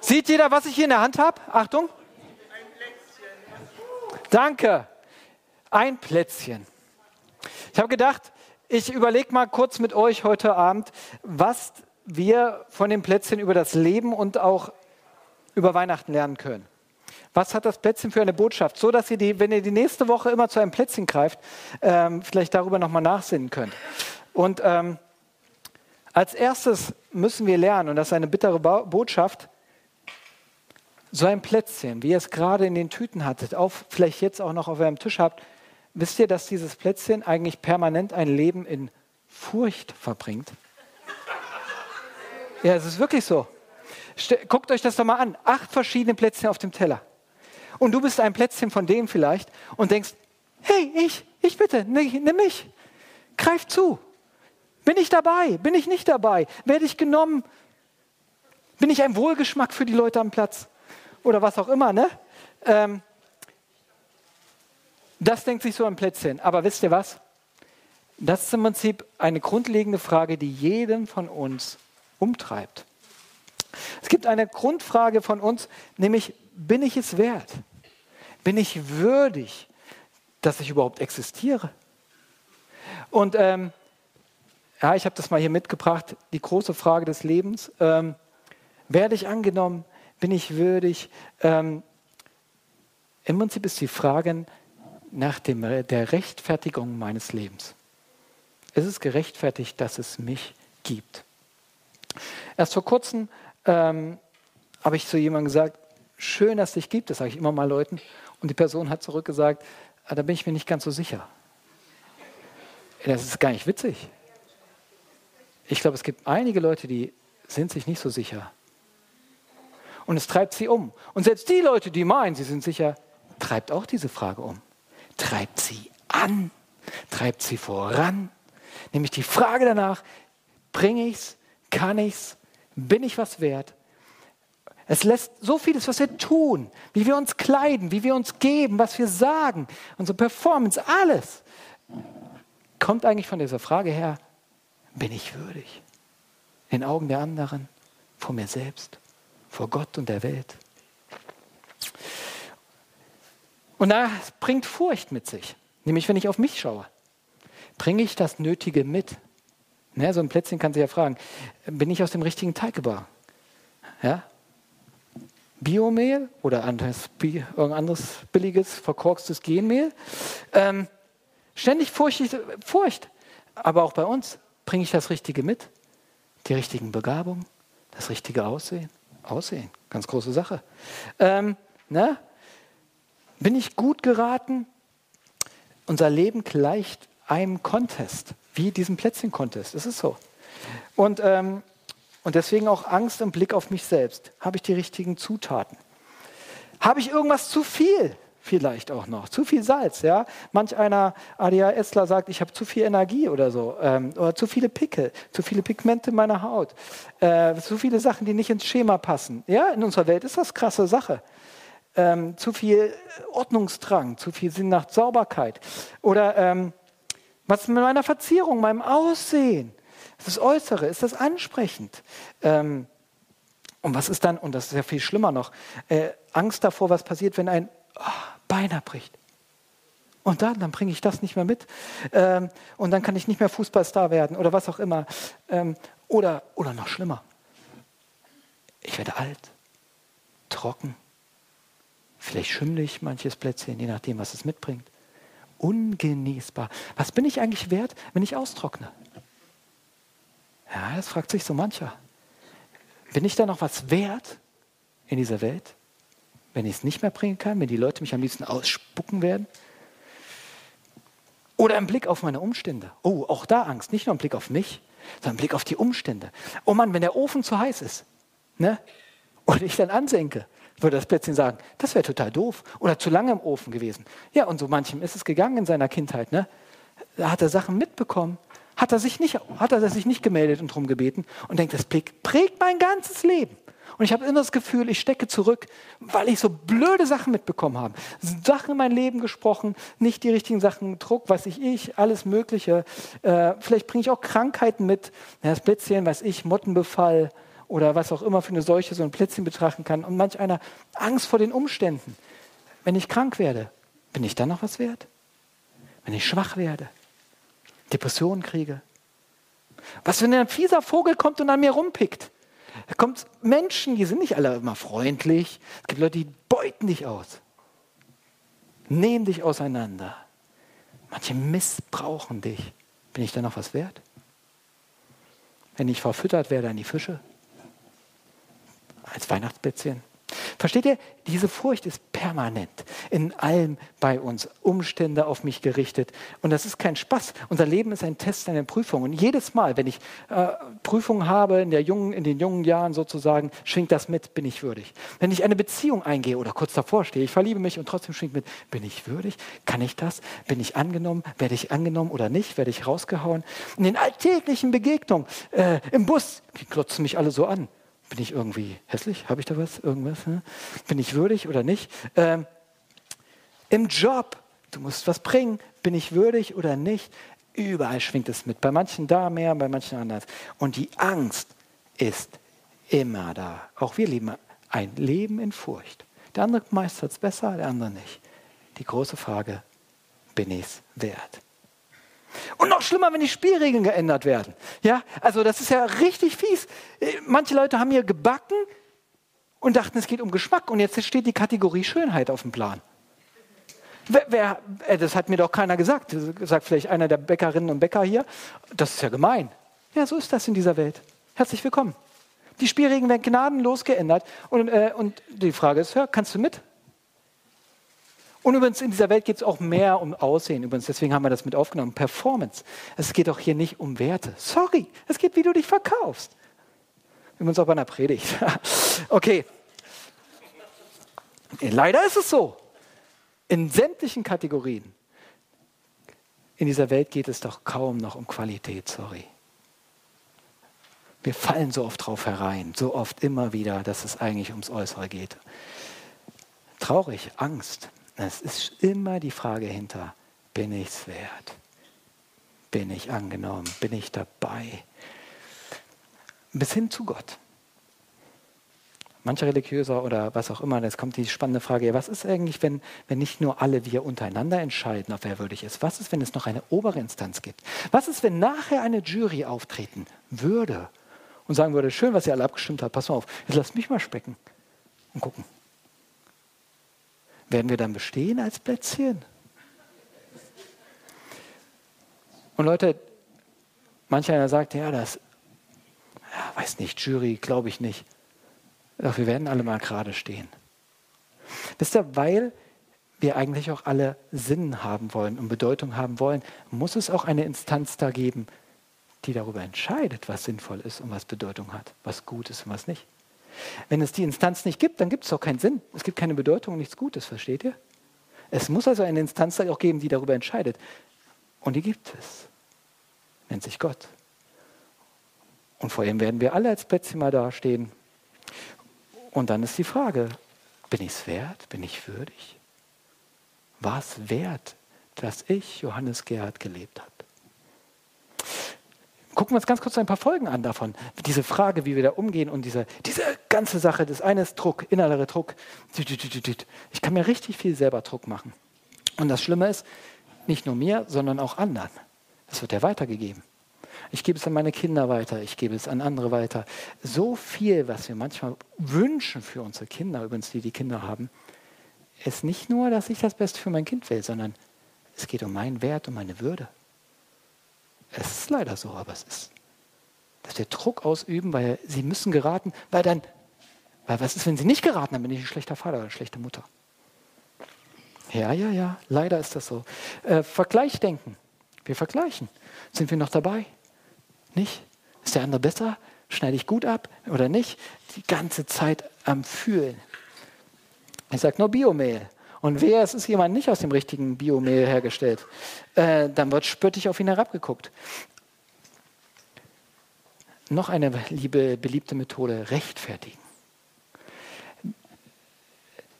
Sieht jeder, was ich hier in der Hand habe? Achtung. Danke. Ein Plätzchen. Ich habe gedacht, ich überlege mal kurz mit euch heute Abend, was wir von dem Plätzchen über das Leben und auch über Weihnachten lernen können. Was hat das Plätzchen für eine Botschaft? So, dass ihr, die, wenn ihr die nächste Woche immer zu einem Plätzchen greift, ähm, vielleicht darüber nochmal nachsinnen könnt. Und ähm, als erstes müssen wir lernen, und das ist eine bittere Botschaft, so ein Plätzchen, wie ihr es gerade in den Tüten hattet, auf, vielleicht jetzt auch noch auf eurem Tisch habt, wisst ihr, dass dieses Plätzchen eigentlich permanent ein Leben in Furcht verbringt? Ja, es ist wirklich so. Guckt euch das doch mal an. Acht verschiedene Plätzchen auf dem Teller. Und du bist ein Plätzchen von denen vielleicht und denkst, hey, ich, ich bitte, nimm mich. Greif zu. Bin ich dabei? Bin ich nicht dabei? Werde ich genommen? Bin ich ein Wohlgeschmack für die Leute am Platz? Oder was auch immer, ne? Ähm, das denkt sich so ein Plätzchen. Aber wisst ihr was? Das ist im Prinzip eine grundlegende Frage, die jeden von uns umtreibt. Es gibt eine Grundfrage von uns, nämlich, bin ich es wert? Bin ich würdig, dass ich überhaupt existiere? Und ähm, ja, ich habe das mal hier mitgebracht, die große Frage des Lebens. Ähm, werde ich angenommen? Bin ich würdig? Ähm, Im Prinzip ist die Frage nach dem, der Rechtfertigung meines Lebens. Ist es gerechtfertigt, dass es mich gibt? Erst vor kurzem ähm, habe ich zu jemandem gesagt, schön, dass es dich gibt, das sage ich immer mal Leuten. Und die Person hat zurückgesagt, ah, da bin ich mir nicht ganz so sicher. Das ist gar nicht witzig. Ich glaube, es gibt einige Leute, die sind sich nicht so sicher. Und es treibt sie um. Und selbst die Leute, die meinen, sie sind sicher, treibt auch diese Frage um. Treibt sie an, treibt sie voran. Nämlich die Frage danach, bringe ich es, kann ich es, bin ich was wert? Es lässt so vieles, was wir tun, wie wir uns kleiden, wie wir uns geben, was wir sagen, unsere Performance, alles kommt eigentlich von dieser Frage her, bin ich würdig? In den Augen der anderen, vor mir selbst, vor Gott und der Welt. Und das bringt Furcht mit sich, nämlich wenn ich auf mich schaue. Bringe ich das Nötige mit? Ne, so ein Plätzchen kann sich ja fragen, bin ich aus dem richtigen Teig geboren? Ja? Biomehl oder anderes, irgendein anderes billiges, verkorkstes Genmehl. Ähm, ständig Furcht, Furcht. Aber auch bei uns, bringe ich das Richtige mit? Die richtigen Begabungen, das richtige Aussehen? Aussehen, ganz große Sache. Ähm, ne? Bin ich gut geraten? Unser Leben gleicht einem Contest, wie diesem Plätzchen-Contest. Das ist so. Und ähm, und deswegen auch Angst im Blick auf mich selbst. Habe ich die richtigen Zutaten? Habe ich irgendwas zu viel? Vielleicht auch noch. Zu viel Salz, ja. Manch einer ADHSler sagt, ich habe zu viel Energie oder so. Ähm, oder zu viele Pickel, zu viele Pigmente in meiner Haut. Äh, zu viele Sachen, die nicht ins Schema passen. Ja, in unserer Welt ist das krasse Sache. Ähm, zu viel Ordnungsdrang, zu viel Sinn nach Sauberkeit. Oder ähm, was mit meiner Verzierung, meinem Aussehen? Das Äußere, ist das ansprechend? Ähm, und was ist dann, und das ist ja viel schlimmer noch, äh, Angst davor, was passiert, wenn ein oh, Bein abbricht. Und dann, dann bringe ich das nicht mehr mit. Ähm, und dann kann ich nicht mehr Fußballstar werden oder was auch immer. Ähm, oder, oder noch schlimmer. Ich werde alt, trocken, vielleicht schimmelig manches Plätzchen, je nachdem, was es mitbringt. Ungenießbar. Was bin ich eigentlich wert, wenn ich austrockne? Ja, das fragt sich so mancher. Bin ich da noch was wert in dieser Welt, wenn ich es nicht mehr bringen kann, wenn die Leute mich am liebsten ausspucken werden? Oder im Blick auf meine Umstände. Oh, auch da Angst. Nicht nur im Blick auf mich, sondern im Blick auf die Umstände. Oh Mann, wenn der Ofen zu heiß ist ne? und ich dann ansenke, würde das Plätzchen sagen, das wäre total doof. Oder zu lange im Ofen gewesen. Ja, und so manchem ist es gegangen in seiner Kindheit. Ne? Da hat er Sachen mitbekommen, hat er sich nicht, hat er sich nicht gemeldet und darum gebeten und denkt, das prägt mein ganzes Leben. Und ich habe immer das Gefühl, ich stecke zurück, weil ich so blöde Sachen mitbekommen habe. Sachen in mein Leben gesprochen, nicht die richtigen Sachen, Druck, weiß ich, ich, alles Mögliche. Äh, vielleicht bringe ich auch Krankheiten mit. Ja, das Plätzchen, weiß ich, Mottenbefall oder was auch immer für eine Seuche so ein Plätzchen betrachten kann und manch einer Angst vor den Umständen. Wenn ich krank werde, bin ich dann noch was wert? Wenn ich schwach werde, Depressionen kriege? Was, wenn ein fieser Vogel kommt und an mir rumpickt? Da kommt Menschen, die sind nicht alle immer freundlich. Es gibt Leute, die beuten dich aus, nehmen dich auseinander. Manche missbrauchen dich. Bin ich dann noch was wert? Wenn ich verfüttert werde an die Fische? Als Weihnachtsplätzchen? Versteht ihr? Diese Furcht ist permanent in allem bei uns, Umstände auf mich gerichtet. Und das ist kein Spaß. Unser Leben ist ein Test, eine Prüfung. Und jedes Mal, wenn ich äh, Prüfungen habe, in, der jungen, in den jungen Jahren sozusagen, schwingt das mit, bin ich würdig. Wenn ich eine Beziehung eingehe oder kurz davor stehe, ich verliebe mich und trotzdem schwingt mit, bin ich würdig? Kann ich das? Bin ich angenommen? Werde ich angenommen oder nicht? Werde ich rausgehauen? In den alltäglichen Begegnungen, äh, im Bus, die klotzen mich alle so an. Bin ich irgendwie hässlich? Habe ich da was? Irgendwas? Ne? Bin ich würdig oder nicht? Ähm, Im Job, du musst was bringen. Bin ich würdig oder nicht? Überall schwingt es mit. Bei manchen da mehr, bei manchen anders. Und die Angst ist immer da. Auch wir leben ein Leben in Furcht. Der andere meistert es besser, der andere nicht. Die große Frage, bin ich es wert? Und noch schlimmer, wenn die Spielregeln geändert werden. Ja, also das ist ja richtig fies. Manche Leute haben hier gebacken und dachten, es geht um Geschmack und jetzt steht die Kategorie Schönheit auf dem Plan. Wer, wer, äh, das hat mir doch keiner gesagt. Sagt vielleicht einer der Bäckerinnen und Bäcker hier. Das ist ja gemein. Ja, so ist das in dieser Welt. Herzlich willkommen. Die Spielregeln werden gnadenlos geändert. Und, äh, und die Frage ist, hör, kannst du mit? Und übrigens, in dieser Welt geht es auch mehr um Aussehen. Übrigens, deswegen haben wir das mit aufgenommen. Performance. Es geht auch hier nicht um Werte. Sorry, es geht, wie du dich verkaufst. Übrigens auch bei einer Predigt. okay. Leider ist es so. In sämtlichen Kategorien. In dieser Welt geht es doch kaum noch um Qualität, sorry. Wir fallen so oft drauf herein, so oft immer wieder, dass es eigentlich ums Äußere geht. Traurig, Angst, es ist immer die Frage hinter, bin ich es wert? Bin ich angenommen? Bin ich dabei? Bis hin zu Gott. Manche Religiöser oder was auch immer, es kommt die spannende Frage, was ist eigentlich, wenn, wenn nicht nur alle wir untereinander entscheiden, ob wer würdig ist? Was ist, wenn es noch eine obere Instanz gibt? Was ist, wenn nachher eine Jury auftreten würde und sagen würde, schön, was ihr alle abgestimmt habt, pass mal auf, jetzt lasst mich mal specken und gucken. Werden wir dann bestehen als Plätzchen? Und Leute, manch einer sagt, ja, das, ja, weiß nicht, Jury, glaube ich nicht. Doch wir werden alle mal gerade stehen. Wisst ihr, weil wir eigentlich auch alle Sinn haben wollen und Bedeutung haben wollen, muss es auch eine Instanz da geben, die darüber entscheidet, was sinnvoll ist und was Bedeutung hat, was gut ist und was nicht. Wenn es die Instanz nicht gibt, dann gibt es auch keinen Sinn. Es gibt keine Bedeutung nichts Gutes, versteht ihr? Es muss also eine Instanz auch geben, die darüber entscheidet. Und die gibt es. Nennt sich Gott. Und vor ihm werden wir alle als Plätzchen mal dastehen. Und dann ist die Frage, bin ich es wert? Bin ich würdig? War es wert, dass ich, Johannes Gerhard, gelebt habe? Gucken wir uns ganz kurz ein paar Folgen an davon. Diese Frage, wie wir da umgehen und diese, diese ganze Sache. Das eine ist Druck, innerer Druck. Ich kann mir richtig viel selber Druck machen. Und das Schlimme ist, nicht nur mir, sondern auch anderen. Das wird ja weitergegeben. Ich gebe es an meine Kinder weiter, ich gebe es an andere weiter. So viel, was wir manchmal wünschen für unsere Kinder, übrigens die die Kinder haben, ist nicht nur, dass ich das Beste für mein Kind will, sondern es geht um meinen Wert, um meine Würde. Es ist leider so, aber es ist, dass wir Druck ausüben, weil sie müssen geraten, weil dann, weil was ist, wenn sie nicht geraten, dann bin ich ein schlechter Vater oder eine schlechte Mutter. Ja, ja, ja, leider ist das so. Äh, Vergleichdenken. Wir vergleichen. Sind wir noch dabei? Nicht? Ist der andere besser? Schneide ich gut ab oder nicht? Die ganze Zeit am Fühlen. Ich sage nur Biomehl. Und wer es ist jemand nicht aus dem richtigen Biomehl hergestellt, äh, dann wird spöttisch auf ihn herabgeguckt. Noch eine liebe, beliebte Methode, rechtfertigen.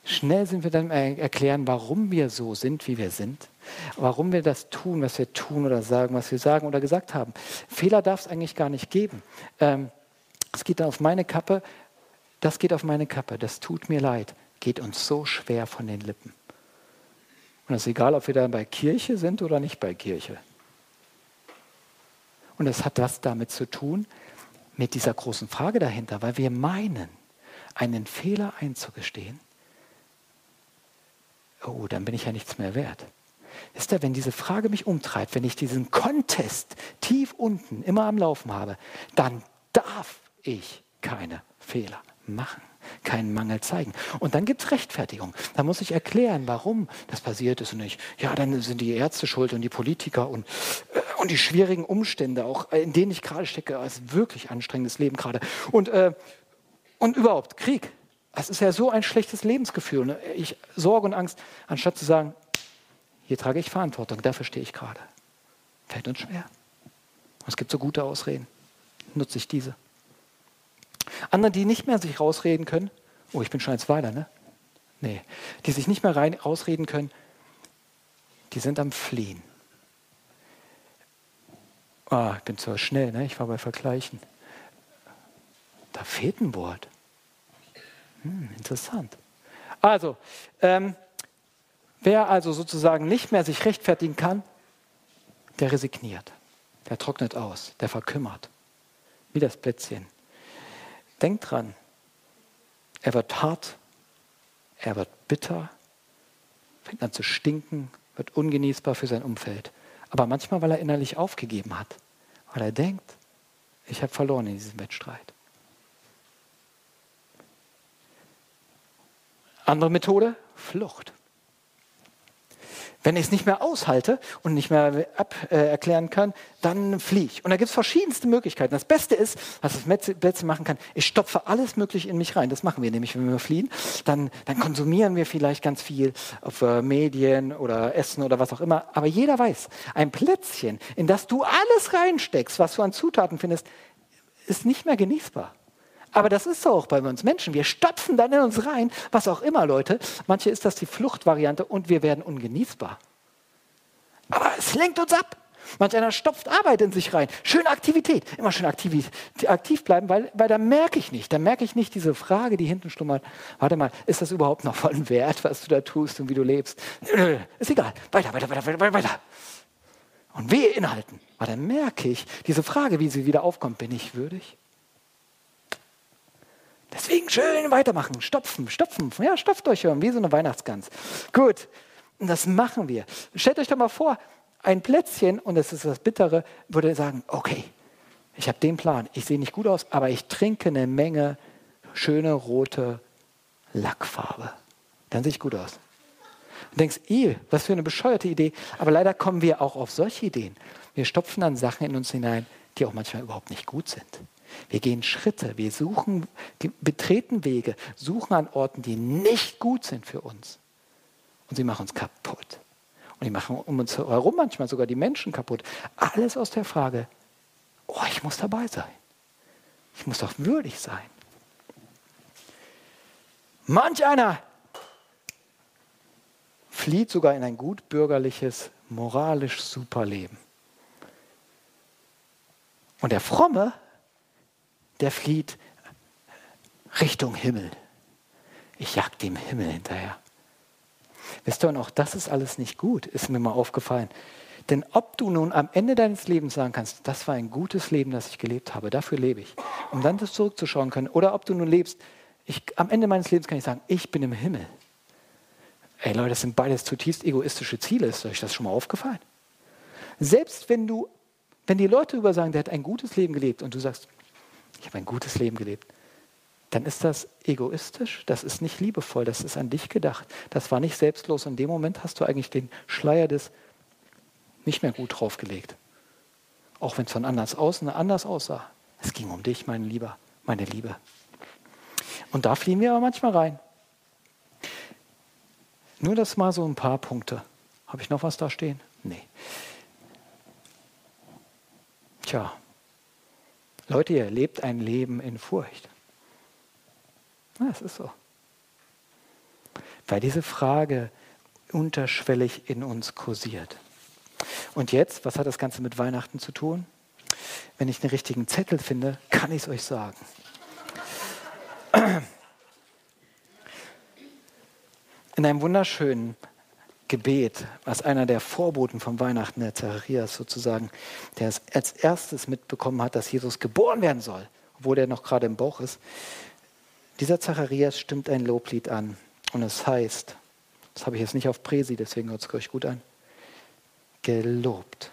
Schnell sind wir dann erklären, warum wir so sind, wie wir sind, warum wir das tun, was wir tun oder sagen, was wir sagen oder gesagt haben. Fehler darf es eigentlich gar nicht geben. Ähm, Das geht dann auf meine Kappe, das geht auf meine Kappe, das tut mir leid, geht uns so schwer von den Lippen. Und es ist egal, ob wir dann bei Kirche sind oder nicht bei Kirche. Und es hat was damit zu tun, mit dieser großen Frage dahinter, weil wir meinen, einen Fehler einzugestehen, oh, dann bin ich ja nichts mehr wert. Ist da, wenn diese Frage mich umtreibt, wenn ich diesen Contest tief unten immer am Laufen habe, dann darf ich keine Fehler machen, keinen Mangel zeigen. Und dann gibt es Rechtfertigung. Da muss ich erklären, warum das passiert ist und nicht, ja, dann sind die Ärzte schuld und die Politiker und, äh, und die schwierigen Umstände, auch in denen ich gerade stecke, als wirklich anstrengendes Leben gerade. Und, äh, und überhaupt, Krieg. Das ist ja so ein schlechtes Lebensgefühl. Ne? Ich Sorge und Angst, anstatt zu sagen, hier trage ich Verantwortung, dafür stehe ich gerade. Fällt uns schwer. Es gibt so gute Ausreden. Nutze ich diese. Andere, die nicht mehr sich rausreden können, oh, ich bin schon jetzt weiter, ne? Nee, die sich nicht mehr rein, rausreden können, die sind am Fliehen. Ah, ich bin zu schnell, ne? Ich war bei Vergleichen. Da fehlt ein Wort. Hm, interessant. Also, ähm, wer also sozusagen nicht mehr sich rechtfertigen kann, der resigniert, der trocknet aus, der verkümmert, wie das Plätzchen. Denkt dran, er wird hart, er wird bitter, fängt an zu stinken, wird ungenießbar für sein Umfeld. Aber manchmal, weil er innerlich aufgegeben hat, weil er denkt, ich habe verloren in diesem Wettstreit. Andere Methode, Flucht. Wenn ich es nicht mehr aushalte und nicht mehr ab, äh, erklären kann, dann fliehe ich. Und da gibt es verschiedenste Möglichkeiten. Das Beste ist, was das Plätzchen machen kann, ich stopfe alles Mögliche in mich rein. Das machen wir nämlich, wenn wir fliehen. Dann, dann konsumieren wir vielleicht ganz viel auf äh, Medien oder Essen oder was auch immer. Aber jeder weiß, ein Plätzchen, in das du alles reinsteckst, was du an Zutaten findest, ist nicht mehr genießbar. Aber das ist so auch bei uns Menschen. Wir stopfen dann in uns rein, was auch immer, Leute. Manche ist das die Fluchtvariante und wir werden ungenießbar. Aber es lenkt uns ab. Manch einer stopft Arbeit in sich rein. Schöne Aktivität. Immer schön aktiv, aktiv bleiben, weil, weil da merke ich nicht. Da merke ich nicht diese Frage, die hinten schlummert. Warte mal, ist das überhaupt noch voll Wert, was du da tust und wie du lebst? Ist egal. Weiter, weiter, weiter, weiter, weiter. Und wehe inhalten. Aber dann merke ich diese Frage, wie sie wieder aufkommt. Bin ich würdig? Deswegen schön weitermachen, stopfen, stopfen. Ja, stopft euch wie so eine Weihnachtsgans. Gut, und das machen wir. Stellt euch doch mal vor, ein Plätzchen, und das ist das Bittere, würde sagen, okay, ich habe den Plan, ich sehe nicht gut aus, aber ich trinke eine Menge schöne rote Lackfarbe. Dann sehe ich gut aus. Und denkst, eh, was für eine bescheuerte Idee. Aber leider kommen wir auch auf solche Ideen. Wir stopfen dann Sachen in uns hinein, die auch manchmal überhaupt nicht gut sind. Wir gehen Schritte, wir suchen, betreten Wege, suchen an Orten, die nicht gut sind für uns. Und sie machen uns kaputt. Und die machen um uns herum manchmal sogar die Menschen kaputt. Alles aus der Frage, oh, ich muss dabei sein. Ich muss doch würdig sein. Manch einer flieht sogar in ein gut bürgerliches, moralisch super Leben. Und der Fromme der flieht Richtung Himmel. Ich jag dem Himmel hinterher. Wisst ihr, und auch das ist alles nicht gut, ist mir mal aufgefallen. Denn ob du nun am Ende deines Lebens sagen kannst, das war ein gutes Leben, das ich gelebt habe, dafür lebe ich, um dann das zurückzuschauen können, oder ob du nun lebst, ich, am Ende meines Lebens kann ich sagen, ich bin im Himmel. Ey Leute, das sind beides zutiefst egoistische Ziele. Ist euch das schon mal aufgefallen? Selbst wenn du, wenn die Leute über sagen, der hat ein gutes Leben gelebt und du sagst, ich habe ein gutes Leben gelebt, dann ist das egoistisch, das ist nicht liebevoll, das ist an dich gedacht. Das war nicht selbstlos. In dem Moment hast du eigentlich den Schleier des nicht mehr gut draufgelegt. Auch wenn es von anders außen anders aussah. Es ging um dich, mein Lieber, meine Liebe. Und da fliehen wir aber manchmal rein. Nur das mal so ein paar Punkte. Habe ich noch was da stehen? Nee. Tja, Leute, ihr lebt ein Leben in Furcht. Ja, es ist so. Weil diese Frage unterschwellig in uns kursiert. Und jetzt, was hat das Ganze mit Weihnachten zu tun? Wenn ich den richtigen Zettel finde, kann ich es euch sagen. In einem wunderschönen Gebet, was einer der Vorboten von Weihnachten, der Zacharias sozusagen, der es als erstes mitbekommen hat, dass Jesus geboren werden soll, obwohl er noch gerade im Bauch ist. Dieser Zacharias stimmt ein Loblied an und es heißt, das habe ich jetzt nicht auf Präsi, deswegen hört es euch gut an, gelobt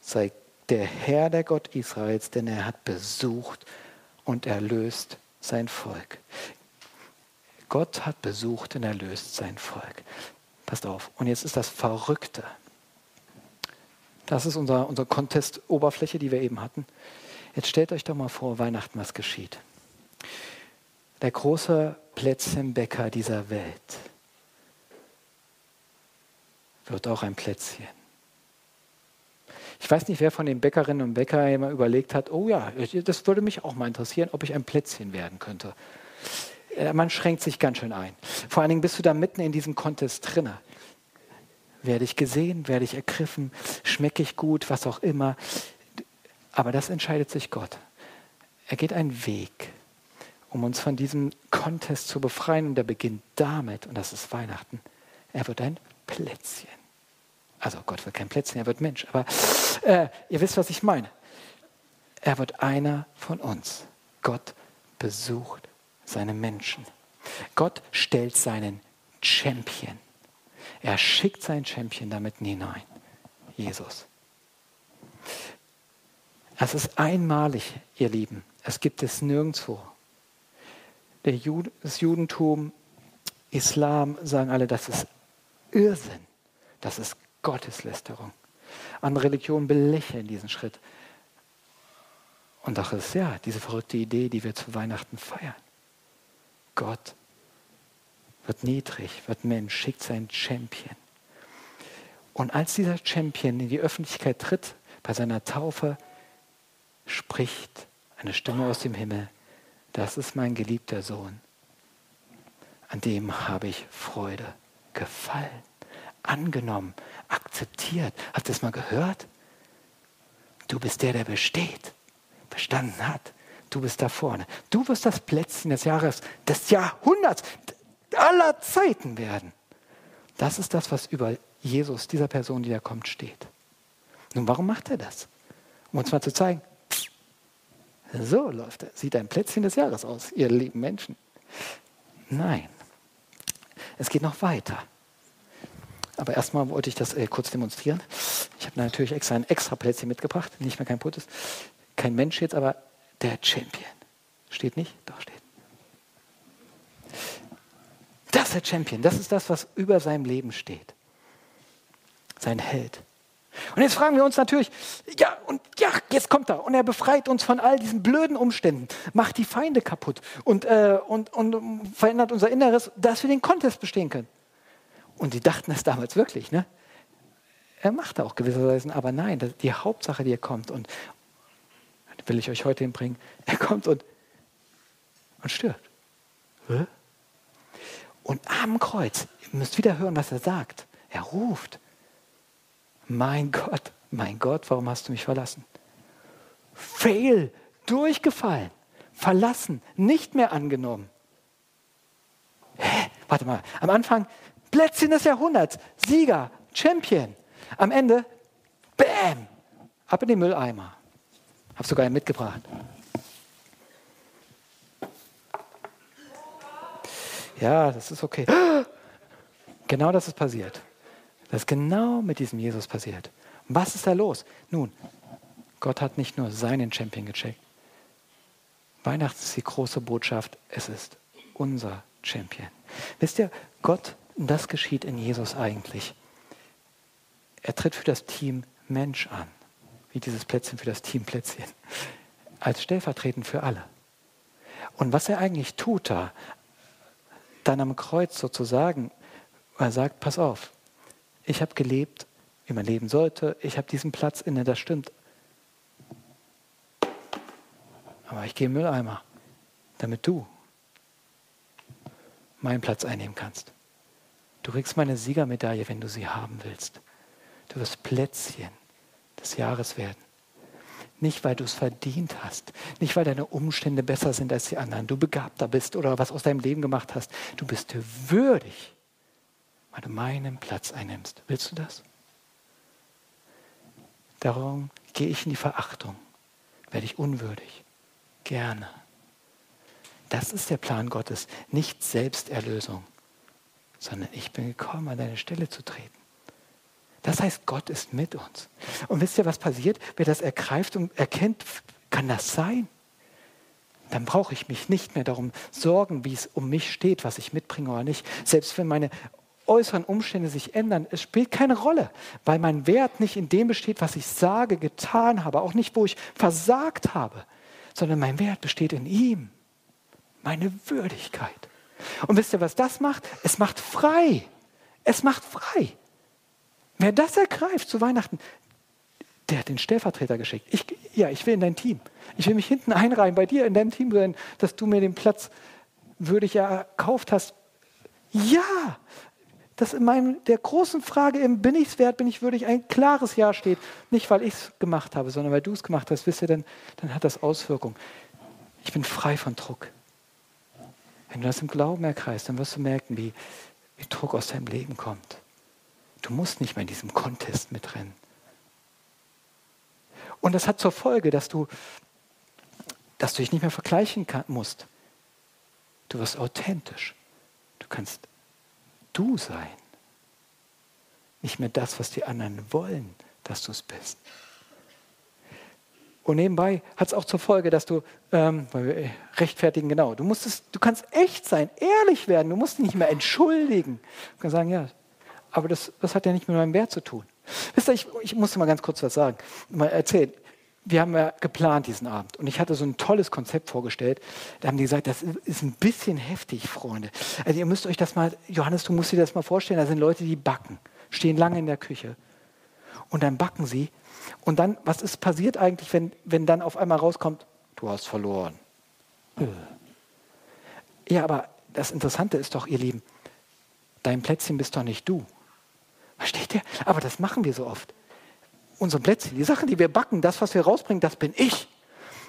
sei der Herr, der Gott Israels, denn er hat besucht und erlöst sein Volk. Gott hat besucht und erlöst sein Volk. Passt auf. Und jetzt ist das Verrückte. Das ist unser, unsere Contest-Oberfläche, die wir eben hatten. Jetzt stellt euch doch mal vor, Weihnachten, was geschieht. Der große Plätzchenbäcker dieser Welt wird auch ein Plätzchen. Ich weiß nicht, wer von den Bäckerinnen und Bäckern immer überlegt hat, oh ja, das würde mich auch mal interessieren, ob ich ein Plätzchen werden könnte. Äh, man schränkt sich ganz schön ein. Vor allen Dingen bist du da mitten in diesem Contest drinne. Werde ich gesehen, werde ich ergriffen, schmecke ich gut, was auch immer. Aber das entscheidet sich Gott. Er geht einen Weg, um uns von diesem Contest zu befreien. Und er beginnt damit, und das ist Weihnachten, er wird ein Plätzchen. Also Gott wird kein Plätzchen, er wird Mensch. Aber äh, ihr wisst, was ich meine. Er wird einer von uns. Gott besucht seine Menschen. Gott stellt seinen Champion. Er schickt seinen Champion damit hinein. Jesus. Es ist einmalig, ihr Lieben. Es gibt es nirgendwo. Jude, das Judentum, Islam sagen alle, das ist Irrsinn. Das ist Gotteslästerung. Andere Religionen belächeln diesen Schritt. Und doch ist ja diese verrückte Idee, die wir zu Weihnachten feiern. Gott wird niedrig, wird Mensch, schickt seinen Champion. Und als dieser Champion in die Öffentlichkeit tritt, bei seiner Taufe, spricht eine Stimme aus dem Himmel, das ist mein geliebter Sohn, an dem habe ich Freude gefallen angenommen, akzeptiert. Habt ihr das mal gehört? Du bist der, der besteht, bestanden hat. Du bist da vorne. Du wirst das Plätzchen des Jahres, des Jahrhunderts, aller Zeiten werden. Das ist das, was über Jesus, dieser Person, die da kommt, steht. Nun, warum macht er das? Um uns mal zu zeigen, so läuft er, sieht ein Plätzchen des Jahres aus, ihr lieben Menschen. Nein, es geht noch weiter. Aber erstmal wollte ich das äh, kurz demonstrieren. Ich habe natürlich extra ein extra Plätzchen mitgebracht, nicht mehr kein Puttes. Kein Mensch jetzt, aber der Champion. Steht nicht? Doch, steht. Das ist der Champion. Das ist das, was über seinem Leben steht. Sein Held. Und jetzt fragen wir uns natürlich, ja, und ja, jetzt kommt er und er befreit uns von all diesen blöden Umständen, macht die Feinde kaputt und, äh, und, und verändert unser Inneres, dass wir den Contest bestehen können. Und die dachten es damals wirklich. Ne? Er machte auch gewisserweise, aber nein, die Hauptsache, die er kommt und will ich euch heute hinbringen, er kommt und, und stirbt. Und am Kreuz, ihr müsst wieder hören, was er sagt. Er ruft, mein Gott, mein Gott, warum hast du mich verlassen? Fail, durchgefallen, verlassen, nicht mehr angenommen. Hä? Warte mal, am Anfang Plätzchen des Jahrhunderts, Sieger, Champion. Am Ende, bam, ab in den Mülleimer. Hab sogar einen mitgebracht. Ja, das ist okay. Genau das ist passiert. Das ist genau mit diesem Jesus passiert. Was ist da los? Nun, Gott hat nicht nur seinen Champion gecheckt. Weihnachten ist die große Botschaft, es ist unser Champion. Wisst ihr, Gott das geschieht in Jesus eigentlich. Er tritt für das Team Mensch an, wie dieses Plätzchen für das Team Plätzchen, als stellvertretend für alle. Und was er eigentlich tut da, dann am Kreuz sozusagen, er sagt, pass auf, ich habe gelebt, wie man leben sollte, ich habe diesen Platz inne, das stimmt. Aber ich gehe im Mülleimer, damit du meinen Platz einnehmen kannst. Du kriegst meine Siegermedaille, wenn du sie haben willst. Du wirst Plätzchen des Jahres werden. Nicht, weil du es verdient hast. Nicht, weil deine Umstände besser sind als die anderen. Du begabter bist oder was aus deinem Leben gemacht hast. Du bist würdig, weil du meinen Platz einnimmst. Willst du das? Darum gehe ich in die Verachtung. Werde ich unwürdig. Gerne. Das ist der Plan Gottes. Nicht Selbsterlösung, sondern ich bin gekommen, an deine Stelle zu treten. Das heißt, Gott ist mit uns. Und wisst ihr, was passiert? Wer das ergreift und erkennt, kann das sein? Dann brauche ich mich nicht mehr darum sorgen, wie es um mich steht, was ich mitbringe oder nicht. Selbst wenn meine äußeren Umstände sich ändern, es spielt keine Rolle, weil mein Wert nicht in dem besteht, was ich sage, getan habe, auch nicht, wo ich versagt habe, sondern mein Wert besteht in ihm, meine Würdigkeit. Und wisst ihr, was das macht? Es macht frei. Es macht frei. Wer das ergreift zu Weihnachten, der hat den Stellvertreter geschickt. Ich, ja, ich will in dein Team. Ich will mich hinten einreihen bei dir in deinem Team sein, dass du mir den Platz würdig erkauft hast. Ja, dass in meinem, der großen Frage im Bin ich es wert, bin ich würdig, ein klares Ja steht. Nicht, weil ich es gemacht habe, sondern weil du es gemacht hast. Wisst ihr, dann, dann hat das Auswirkungen. Ich bin frei von Druck. Wenn du das im Glauben erkreist, dann wirst du merken, wie, wie Druck aus deinem Leben kommt. Du musst nicht mehr in diesem Contest mitrennen. Und das hat zur Folge, dass du, dass du dich nicht mehr vergleichen kann, musst. Du wirst authentisch. Du kannst du sein. Nicht mehr das, was die anderen wollen, dass du es bist. Und nebenbei hat es auch zur Folge, dass du, ähm, rechtfertigen, genau, du, musst du kannst echt sein, ehrlich werden, du musst nicht mehr entschuldigen. Du kannst sagen, ja, aber das, das hat ja nicht mit meinem Wert zu tun. Wisst ihr, ich, ich musste mal ganz kurz was sagen, mal erzählen. Wir haben ja geplant diesen Abend und ich hatte so ein tolles Konzept vorgestellt. Da haben die gesagt, das ist ein bisschen heftig, Freunde. Also ihr müsst euch das mal, Johannes, du musst dir das mal vorstellen, da sind Leute, die backen, stehen lange in der Küche und dann backen sie und dann, was ist passiert eigentlich, wenn, wenn dann auf einmal rauskommt, du hast verloren. Ja, aber das Interessante ist doch, ihr Lieben, dein Plätzchen bist doch nicht du. Versteht ihr? Aber das machen wir so oft. Unsere Plätzchen, die Sachen, die wir backen, das, was wir rausbringen, das bin ich.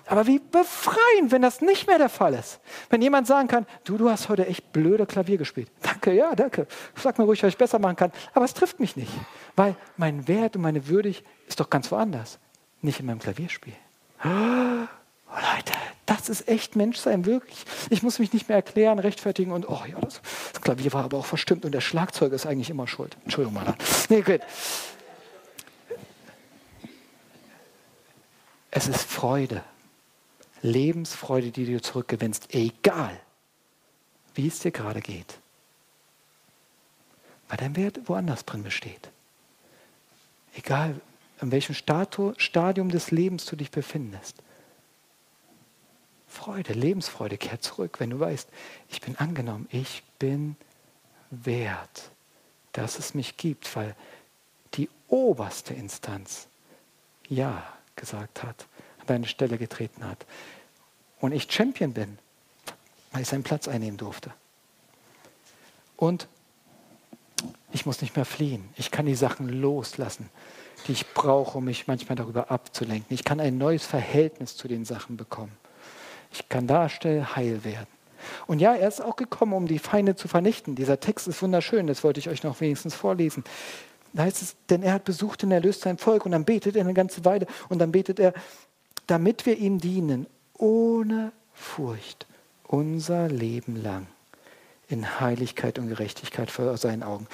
Aber wie befreiend, wenn das nicht mehr der Fall ist. Wenn jemand sagen kann, du, du hast heute echt blöde Klavier gespielt. Danke, ja, danke. Sag mir ruhig, was ich besser machen kann. Aber es trifft mich nicht. Weil mein Wert und meine Würdig ist doch ganz woanders. Nicht in meinem Klavierspiel. Oh, Leute, das ist echt Menschsein, wirklich. Ich muss mich nicht mehr erklären, rechtfertigen und, oh ja, das, das Klavier war aber auch verstimmt und der Schlagzeug ist eigentlich immer schuld. Entschuldigung mal. Nee, gut. Es ist Freude. Lebensfreude, die du zurückgewinnst, egal wie es dir gerade geht. Weil dein Wert woanders drin besteht. Egal in welchem Stadium des Lebens du dich befindest. Freude, Lebensfreude kehrt zurück, wenn du weißt, ich bin angenommen, ich bin wert, dass es mich gibt, weil die oberste Instanz Ja gesagt hat, an deine Stelle getreten hat. Und ich Champion bin, weil ich seinen Platz einnehmen durfte. Und ich muss nicht mehr fliehen. Ich kann die Sachen loslassen, die ich brauche, um mich manchmal darüber abzulenken. Ich kann ein neues Verhältnis zu den Sachen bekommen. Ich kann darstellen, heil werden. Und ja, er ist auch gekommen, um die Feinde zu vernichten. Dieser Text ist wunderschön, das wollte ich euch noch wenigstens vorlesen. Da heißt es, denn er hat besucht und erlöst sein Volk und dann betet er eine ganze Weile und dann betet er, damit wir ihm dienen, ohne Furcht, unser Leben lang, in Heiligkeit und Gerechtigkeit vor seinen Augen.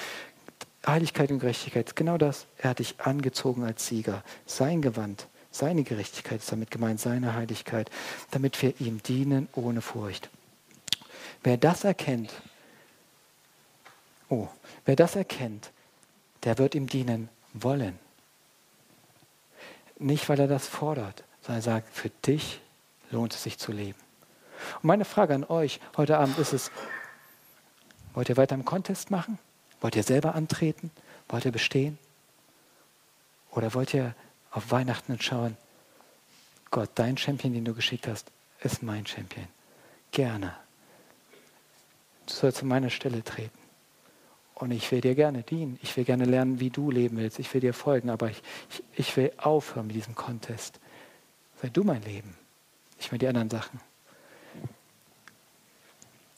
Heiligkeit und Gerechtigkeit, genau das. Er hat dich angezogen als Sieger. Sein Gewand seine Gerechtigkeit ist damit gemeint, seine Heiligkeit, damit wir ihm dienen ohne Furcht. Wer das erkennt, oh, wer das erkennt, der wird ihm dienen wollen. Nicht, weil er das fordert, sondern er sagt, für dich lohnt es sich zu leben. Und meine Frage an euch heute Abend ist es, wollt ihr weiter im Contest machen? Wollt ihr selber antreten? Wollt ihr bestehen? Oder wollt ihr auf Weihnachten und schauen, Gott, dein Champion, den du geschickt hast, ist mein Champion. Gerne. Du sollst an meine Stelle treten. Und ich will dir gerne dienen. Ich will gerne lernen, wie du leben willst. Ich will dir folgen. Aber ich, ich, ich will aufhören mit diesem Contest. sei du mein Leben, nicht mehr die anderen Sachen.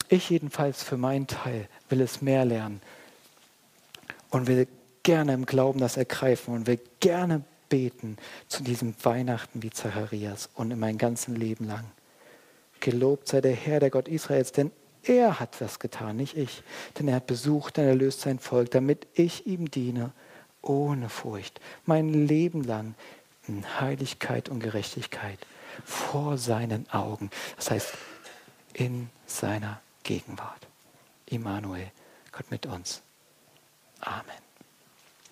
Ich jedenfalls für meinen Teil will es mehr lernen und will gerne im Glauben das ergreifen und will gerne beten zu diesem Weihnachten wie Zacharias und in mein ganzes Leben lang. Gelobt sei der Herr, der Gott Israels, denn er hat das getan, nicht ich. Denn er hat besucht und erlöst sein Volk, damit ich ihm diene, ohne Furcht, mein Leben lang in Heiligkeit und Gerechtigkeit vor seinen Augen. Das heißt, in seiner Gegenwart. Immanuel, Gott mit uns. Amen.